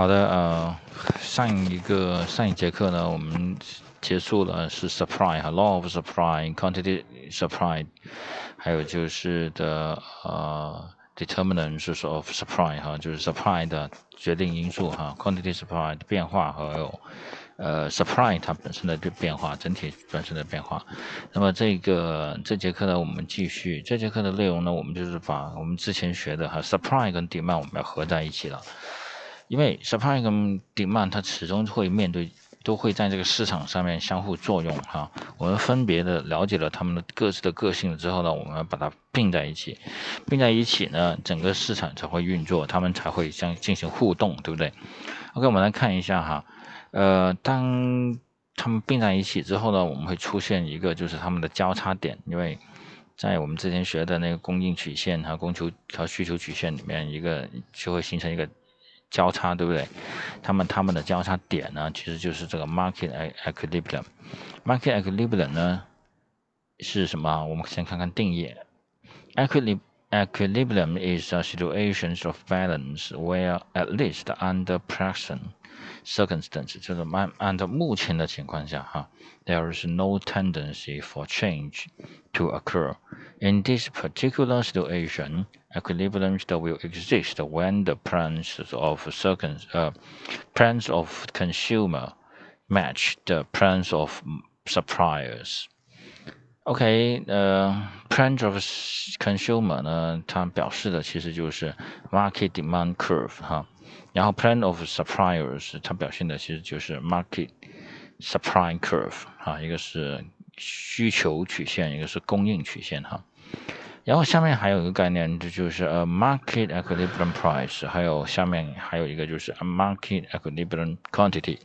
好的，呃，上一个上一节课呢，我们结束了是 supply 哈，law of supply，quantity supply，还有就是的呃 determinants of supply 哈，就是 supply 的决定因素哈，quantity supply 的变化还有呃 supply 它本身的变化，整体本身的变化。那么这个这节课呢，我们继续这节课的内容呢，我们就是把我们之前学的哈 supply 跟 demand 我们要合在一起了。因为 supply 跟 demand 它始终会面对，都会在这个市场上面相互作用哈。我们分别的了解了他们的各自的个性之后呢，我们把它并在一起，并在一起呢，整个市场才会运作，他们才会相进行互动，对不对？OK，我们来看一下哈，呃，当他们并在一起之后呢，我们会出现一个就是他们的交叉点，因为在我们之前学的那个供应曲线和供求和需求曲线里面，一个就会形成一个。交叉对不对？他们他们的交叉点呢，其实就是这个 market equilibrium。market equilibrium 呢是什么？我们先看看定义。equilibrium is a situation of balance where at least under present circumstances，就是按按照目前的情况下哈，there is no tendency for change to occur. In this particular situation, equilibrium will exist when the plans of circum uh, plans of consumer match the plans of suppliers. OK，呃，plans of consumer 呢，它表示的其实就是 market demand curve 哈，然后 plan of suppliers 它表现的其实就是 market supply curve 哈，一个是需求曲线，一个是供应曲线哈。然后下面还有一个概念，这就是呃 market equilibrium price，还有下面还有一个就是 a market equilibrium quantity。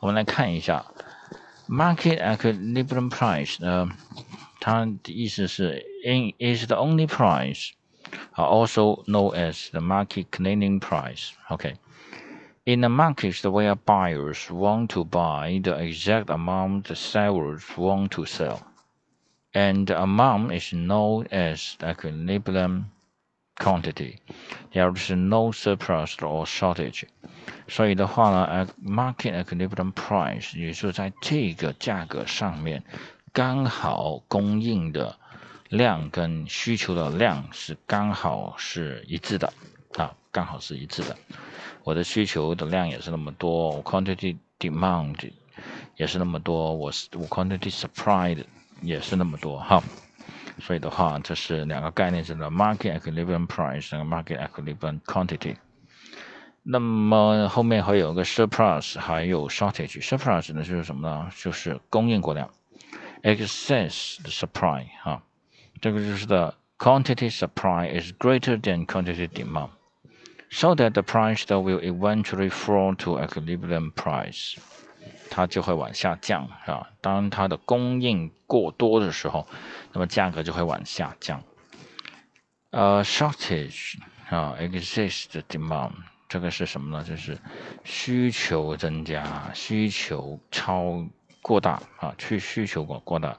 我们来看一下 market equilibrium price 呢，它的意思是 in is the only price，啊 also known as the market clearing price。OK。In a market where buyers want to buy the exact amount the sellers want to sell and the amount is known as the equilibrium quantity. There is no surplus or shortage. 所以的话呢，market equilibrium price 也就是在这个价格上面， 刚好供应的量跟需求的量是刚好是一致的啊，刚好是一致的。我的需求的量也是那么多，quantity demand 也是那么多，我我 quantity supply 的。也是那么多哈，所以的话，这是两个概念，是的，market equilibrium price 和 market equilibrium quantity。那么后面还有个 surplus，还有 shortage。surplus 呢就是什么呢？就是供应过量 ，excess supply 哈，这个就是的 quantity supply is greater than quantity demand，so that the price will eventually fall to equilibrium price。它就会往下降，是吧？当它的供应过多的时候，那么价格就会往下降。呃，shortage 啊，exist demand 这个是什么呢？就是需求增加，需求超 过大啊，去需求过过大，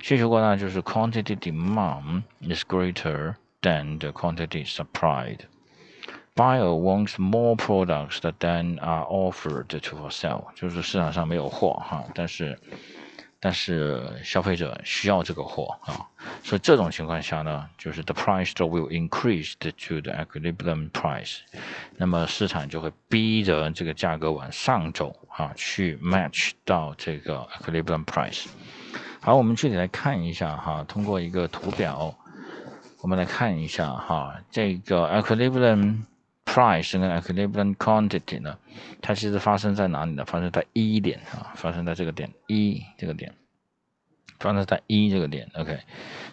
需求过大就是 quantity demand is greater than the quantity supplied。Buyer wants more products than are offered to for sell，就是市场上没有货哈，但是但是消费者需要这个货啊，所以这种情况下呢，就是 the price will increase to the equilibrium price，那么市场就会逼着这个价格往上走啊，去 match 到这个 equilibrium price。好，我们具体来看一下哈，通过一个图表，我们来看一下哈，这个 equilibrium。Price 跟 equilibrium quantity 呢，它其实发生在哪里呢？发生在一点啊，发生在这个点一这个点，发生在一这个点。OK，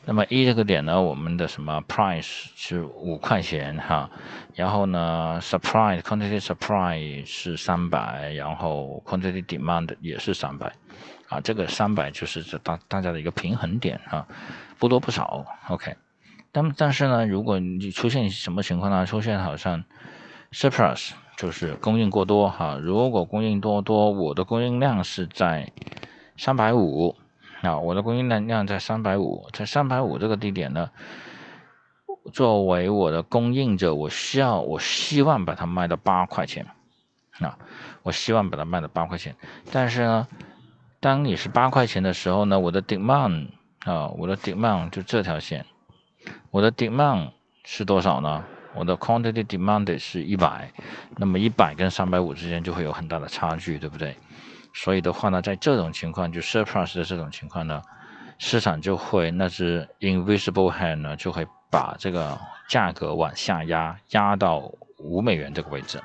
那么一这个点呢，我们的什么 price 是五块钱哈，然后呢，supply quantity supply 是三百，然后 quantity demand 也是三百，啊，这个三百就是这大大家的一个平衡点啊，不多不少。OK。但但是呢，如果你出现什么情况呢？出现好像 surplus 就是供应过多哈。如果供应多多，我的供应量是在三百五啊，我的供应量量在三百五，在三百五这个地点呢，作为我的供应者，我需要我希望把它卖到八块钱啊，我希望把它卖到八块钱，但是呢，当你是八块钱的时候呢，我的 demand 啊，我的 demand 就这条线，我的 demand 是多少呢？我的 quantity demanded 是一百，那么一百跟三百五之间就会有很大的差距，对不对？所以的话呢，在这种情况，就 surplus 的这种情况呢，市场就会那只 invisible hand 呢，就会把这个价格往下压，压到五美元这个位置，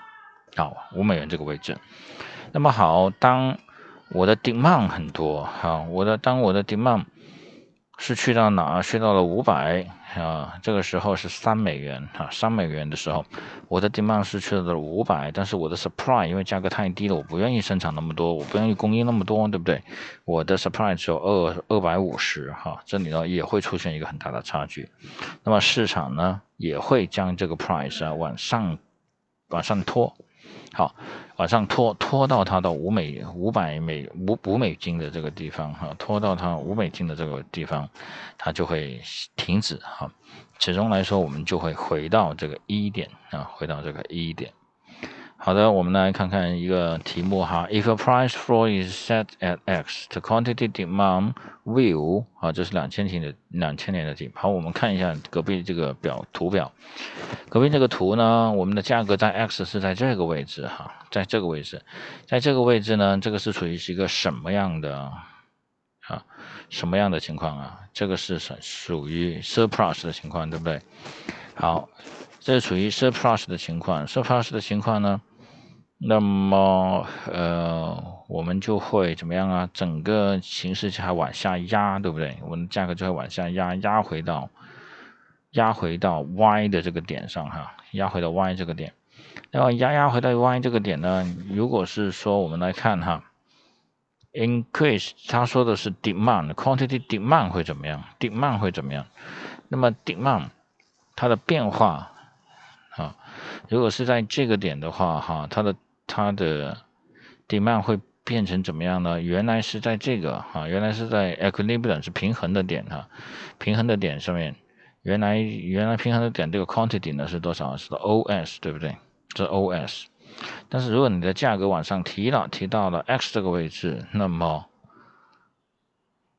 好，五美元这个位置。那么好，当我的 demand 很多，哈，我的当我的 demand 是去到哪？去到了五百。啊，这个时候是三美元啊，三美元的时候，我的 demand 是去了五百，但是我的 supply 因为价格太低了，我不愿意生产那么多，我不愿意供应那么多，对不对？我的 supply 只有二二百五十哈，这里呢也会出现一个很大的差距，那么市场呢也会将这个 price 啊往上往上拖。好，往上拖，拖到它到五美五百美五五美金的这个地方哈，拖到它五美金的这个地方，它就会停止哈。始终来说，我们就会回到这个一点啊，回到这个一点。好的，我们来看看一个题目哈。If a price floor is set at X, the quantity demand will 啊，这是两千年的两千年的题。好，我们看一下隔壁这个表图表。隔壁这个图呢，我们的价格在 X 是在这个位置哈，在这个位置，在这个位置呢，这个是处于是一个什么样的啊？什么样的情况啊？这个是属属于 surplus 的情况，对不对？好，这是处于 surplus 的情况，surplus 的情况呢？那么，呃，我们就会怎么样啊？整个形势就还往下压，对不对？我们价格就会往下压，压回到，压回到 Y 的这个点上哈，压回到 Y 这个点。那么压压回到 Y 这个点呢？如果是说我们来看哈，increase，他说的是 demand，quantity demand 会怎么样？demand 会怎么样？那么 demand 它的变化啊，如果是在这个点的话哈，它的它的 demand 会变成怎么样呢？原来是在这个哈，原来是在 equilibrium 是平衡的点哈，平衡的点上面，原来原来平衡的点这个 quantity 呢是多少？是 OS 对不对？是 OS。但是如果你的价格往上提了，提到了 X 这个位置，那么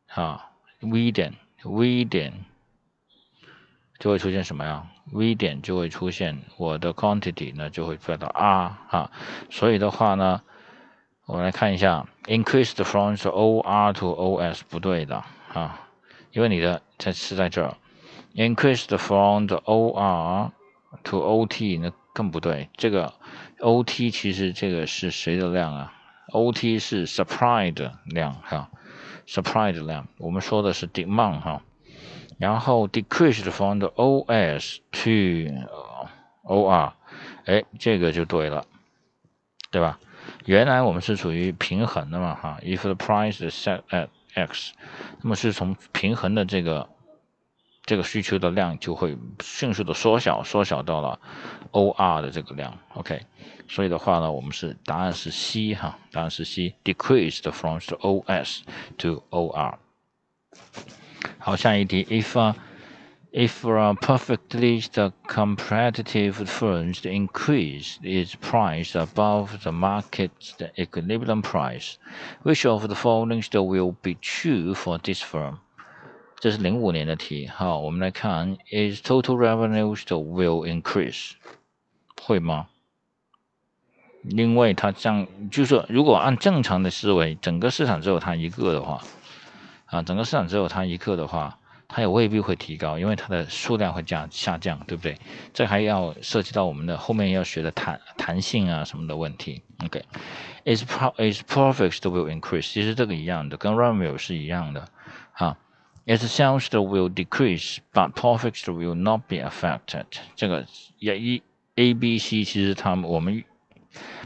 啊 V 点 V 点就会出现什么呀？V 点就会出现，我的 quantity 呢就会变到 R 哈，所以的话呢，我们来看一下，increased from OR to OS 不对的啊，因为你的在是在这儿，increased from the OR to OT 那更不对，这个 OT 其实这个是谁的量啊？OT 是 supply 的量哈，supply 的量，我们说的是 demand 哈。然后 decreased from the OS to OR，哎，这个就对了，对吧？原来我们是处于平衡的嘛，哈，if the price is set at X，那么是从平衡的这个这个需求的量就会迅速的缩小，缩小到了 OR 的这个量，OK，所以的话呢，我们是答案是 C 哈，答案是 C，decreased from the OS to OR。好，下一题，if uh, if uh, perfectly the competitive firms increase its price above the market's equilibrium price, which of the following still will be true for this firm？这是零五年的题。好，我们来看，is total revenue still will increase？会吗？因为它这样，就是说，如果按正常的思维，整个市场只有它一个的话。 啊，整个市场只有它一个的话，它也未必会提高，因为它的数量会降下降，对不对？这还要涉及到我们的后面要学的弹弹性啊什么的问题。OK，its pro its profits will increase，其实这个一样的，跟 revenue 是一样的。哈，is sales will decrease，but profits will not be affected。这个也一 A、B、C，其实他们我们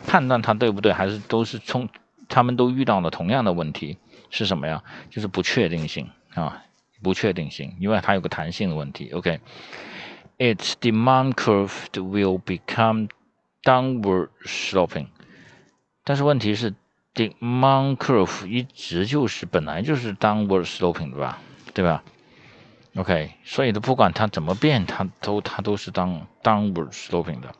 判断它对不对，还是都是从他们都遇到了同样的问题。是什么呀？就是不确定性啊，不确定性，因为它有个弹性的问题。OK，its demand curve will become downward sloping，但是问题是，demand curve 一直就是本来就是 downward sloping 的吧，对吧？OK，所以的不管它怎么变，它都它都是当 downward sloping 的。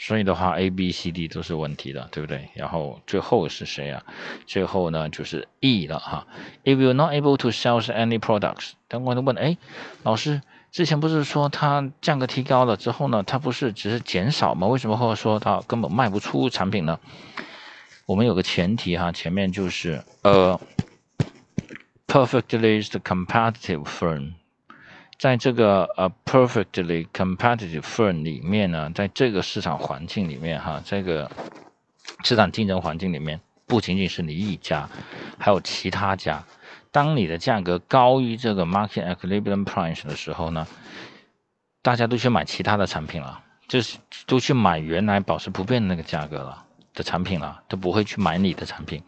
所以的话，A、B、C、D 都是问题的，对不对？然后最后是谁啊？最后呢就是 E 了哈。If you're not able to sell any products，等我都问，哎，老师之前不是说它价格提高了之后呢，它不是只是减少吗？为什么会说它根本卖不出产品呢？我们有个前提哈，前面就是呃，perfectly competitive firm。在这个呃 perfectly competitive firm 里面呢，在这个市场环境里面哈，这个市场竞争环境里面，不仅仅是你一家，还有其他家。当你的价格高于这个 market equilibrium price 的时候呢，大家都去买其他的产品了，就是都去买原来保持不变的那个价格了的产品了，都不会去买你的产品。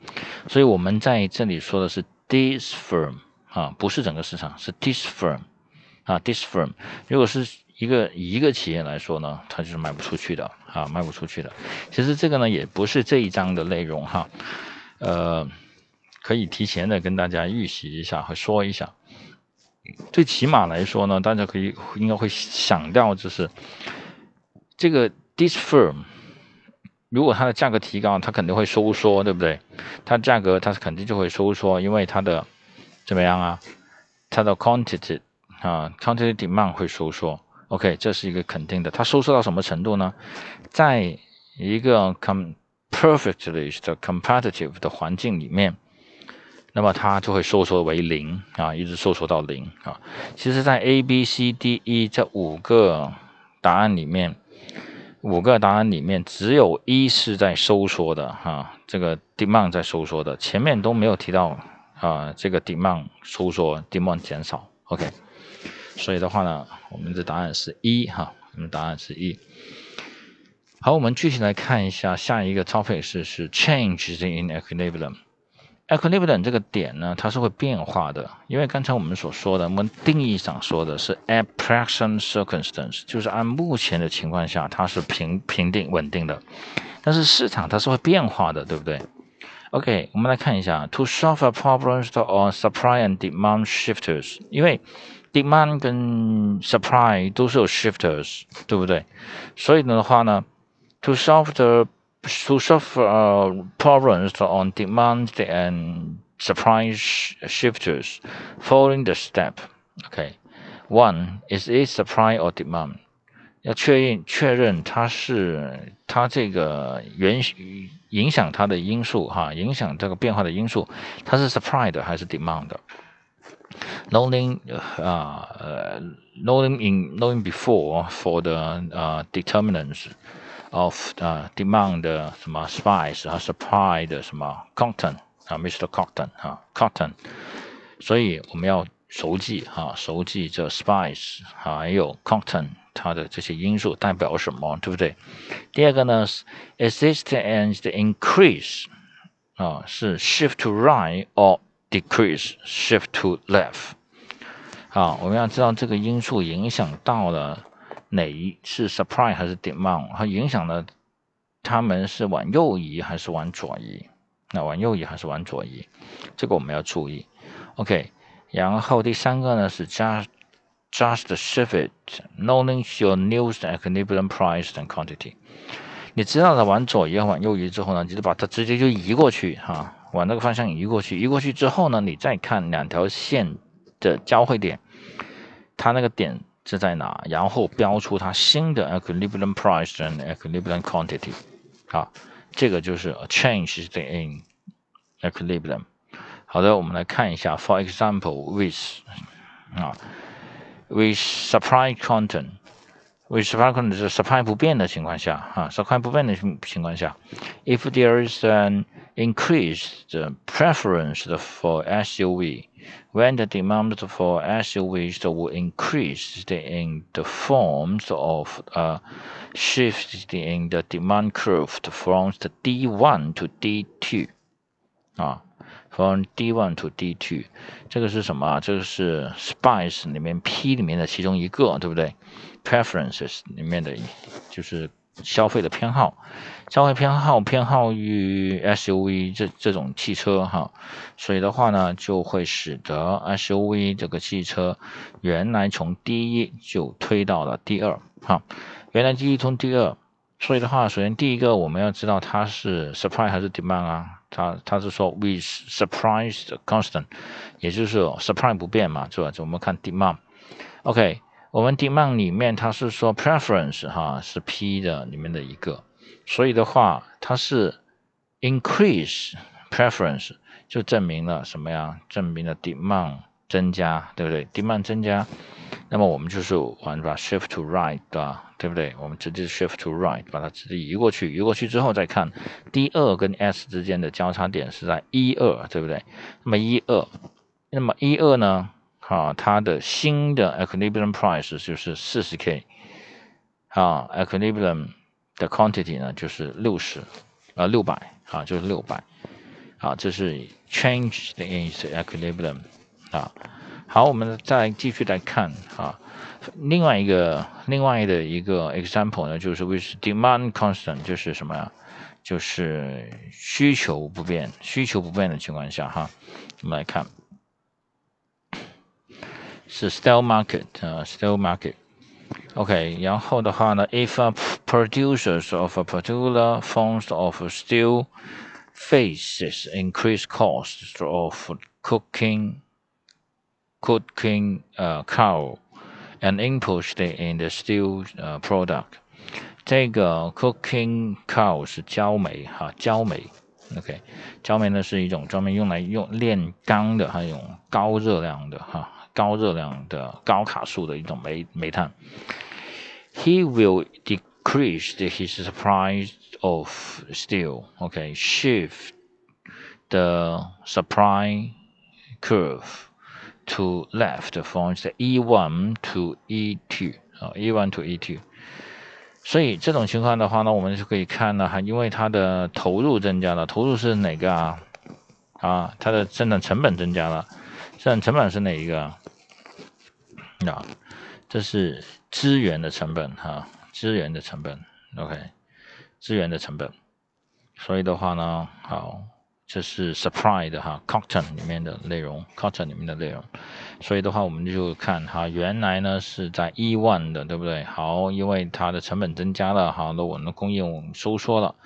所以我们在这里说的是 this firm 啊，不是整个市场，是 this firm。啊，this firm 如果是一个一个企业来说呢，它就是卖不出去的啊，卖不出去的。其实这个呢也不是这一章的内容哈，呃，可以提前的跟大家预习一下和说一下。最起码来说呢，大家可以应该会想到就是这个 this firm，如果它的价格提高，它肯定会收缩，对不对？它价格它肯定就会收缩，因为它的怎么样啊？它的 quantity。啊，quantity demand 会收缩，OK，这是一个肯定的。它收缩到什么程度呢？在一个 com perfectly 的 competitive 的环境里面，那么它就会收缩为零啊，一直收缩到零啊。其实，在 A、B、C、D、E 这五个答案里面，五个答案里面只有一是在收缩的哈，这个 demand 在收缩的，前面都没有提到啊，这个 demand 收缩，demand 减少，OK。所以的话呢，我们的答案是一哈，我们答案是一。好，我们具体来看一下下一个 topic 是是 change in equilibrium。equilibrium 这个点呢，它是会变化的，因为刚才我们所说的，我们定义上说的是 at present circumstance，就是按目前的情况下，它是平平定稳定的。但是市场它是会变化的，对不对 ？OK，我们来看一下，to solve a problems on supply and demand shifters，因为 demand 跟 supply 都是有 shifters，对不对？所以的话呢，to solve the to solve uh, problems on demand and supply shifters, following the step. Okay, one is it supply or demand？ 要确认确认它是它这个原影响它的因素哈，影响这个变化的因素，它是 supply 的还是 demand 的？knowing uh, uh, knowing in knowing before for the uh, determinants of uh, demand 什么 spice 和 supply 的什么 cotton 啊，Mr. Cotton 啊，cotton，所以我们要熟记哈，熟记这 spice 还有 cotton 它的这些因素代表什么，对不对？第二个呢，exist and increase 啊，是 shift to right or decrease shift to left。好，我们要知道这个因素影响到了哪一是 supply 还是 demand，它影响了他们是往右移还是往左移？那往右移还是往左移？这个我们要注意。OK，然后第三个呢是 just just shift it，knowing your news equilibrium price and quantity。你知道了往左移往右移之后呢，你就把它直接就移过去哈。往那个方向移过去，移过去之后呢，你再看两条线的交汇点，它那个点是在哪？然后标出它新的 equilibrium price and equilibrium quantity，啊，这个就是 a change in equilibrium。好的，我们来看一下，for example，with 啊 ，with supply content。为 supply 可能是 supply 不变的情况下，哈，supply 不变的情情况下，if there is an increased preference for SUV, when the demand for SUVs will increase in the forms of a shift in the demand curve from the D1 to D2，啊。 From D1 to D2，这个是什么啊？这个是 Spice 里面 P 里面的其中一个，对不对？Preferences 里面的就是消费的偏好，消费偏好偏好于 SUV 这这种汽车哈，所以的话呢，就会使得 SUV 这个汽车原来从第一就推到了第二哈，原来第一从第二所以的话，首先第一个我们要知道它是 supply 还是 demand 啊？它它是说 with supply constant，也就是 supply 不变嘛，是吧？就我们看 demand。OK，我们 demand 里面它是说 preference 哈是 P 的里面的一个，所以的话它是 increase preference 就证明了什么呀？证明了 demand 增加，对不对？demand 增加，那么我们就是玩把 shift to right 的。对不对？我们直接 shift to right，把它直接移过去，移过去之后再看 D 二跟 S 之间的交叉点是在一二，对不对？那么一二，那么一二呢？好，它的新的 equilibrium price 就是四十 K，啊，equilibrium 的 quantity 呢就是六十，啊，六百，啊，就是六百，啊，这是 change in equilibrium，啊，好，我们再继续来看，啊。另外一个另外的一个 example 呢，就是 with demand constant，就是什么呀？就是需求不变，需求不变的情况下，哈，我们来看是 still market 啊，still market。OK，然后的话呢，if a producers of a particular forms of steel faces increased costs of cooking cooking 呃 cow。and input in the steel 呃 product。这个 cooking coal 是焦煤哈，焦煤，OK，焦煤呢是一种专门用来用炼钢的，还有高热量的哈，高热量的高卡数的一种煤煤炭。He will decrease his supply of steel. Okay, shift the supply curve To left from the E1 to E2 啊，E1 to E2，所以这种情况的话呢，我们就可以看到哈，因为它的投入增加了，投入是哪个啊？啊，它的生产成本增加了，生产成本是哪一个？啊，这是资源的成本哈，资源的成本，OK，资源的成本，所以的话呢，好。这是 supply 的哈，cotton 里面的内容，cotton 里面的内容，所以的话我们就看哈，原来呢是在 E 万的，对不对？好，因为它的成本增加了，好，那我们的供应收缩了，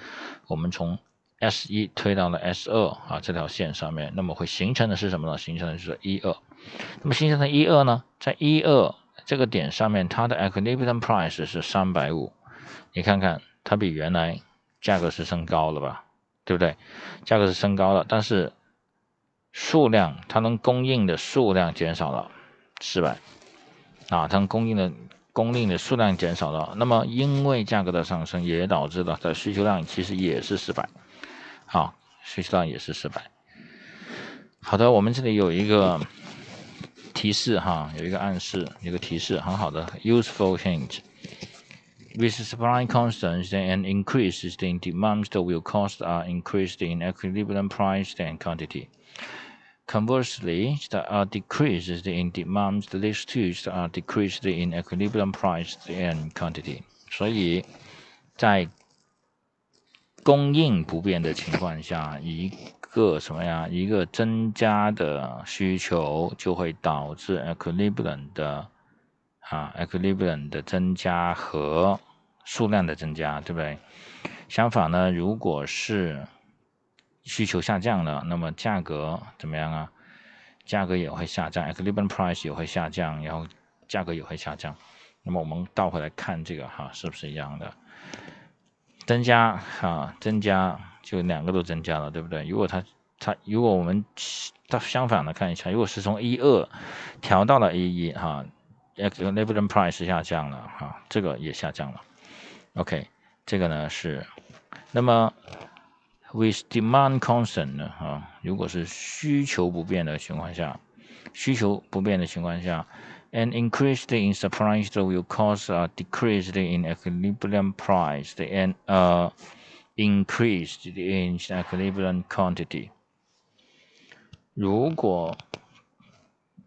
我们从 S 一推到了 S 二啊这条线上面，那么会形成的是什么呢？形成的是一二，那么形成的一二呢，在一二这个点上面，它的 equilibrium price 是三百五，你看看它比原来价格是升高了吧？对不对？价格是升高了，但是数量它能供应的数量减少了四百啊，它能供应的供应的数量减少了。那么因为价格的上升，也导致了它的需求量其实也是四百，好，需求量也是四百。好的，我们这里有一个提示哈，有一个暗示，一个提示，很好的 useful hint。With supply constants and increases in demand will cost are increased in equilibrium price and quantity. Conversely, there are decreases in demand, these two are decreased in equilibrium price and quantity. 所以，在供应不变的情况下，一个什么呀？一个增加的需求就会导致 equilibrium 的 啊，equilibrium 的增加和数量的增加，对不对？相反呢，如果是需求下降了，那么价格怎么样啊？价格也会下降，equilibrium price 也会下降，然后价格也会下降。那么我们倒回来看这个哈，是不是一样的？增加哈，增加就两个都增加了，对不对？如果它它如果我们它相反的看一下，如果是从一二调到了一一哈。equilibrium price 下降了哈，这个也下降了。OK，这个呢是，那么 with demand constant 呢啊，如果是需求不变的情况下，需求不变的情况下，an increase in supply will cause a decrease in equilibrium price and uh increase in equilibrium quantity。如果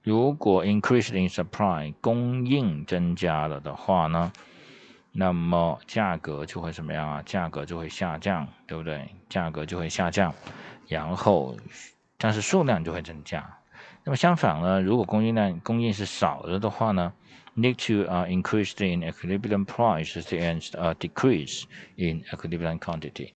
如果 increase in supply 供应增加了的话呢，那么价格就会怎么样啊？价格就会下降，对不对？价格就会下降，然后但是数量就会增加。那么相反呢，如果供应量供应是少了的话呢，need to 啊 increase in equilibrium price and 啊 decrease in equilibrium quantity。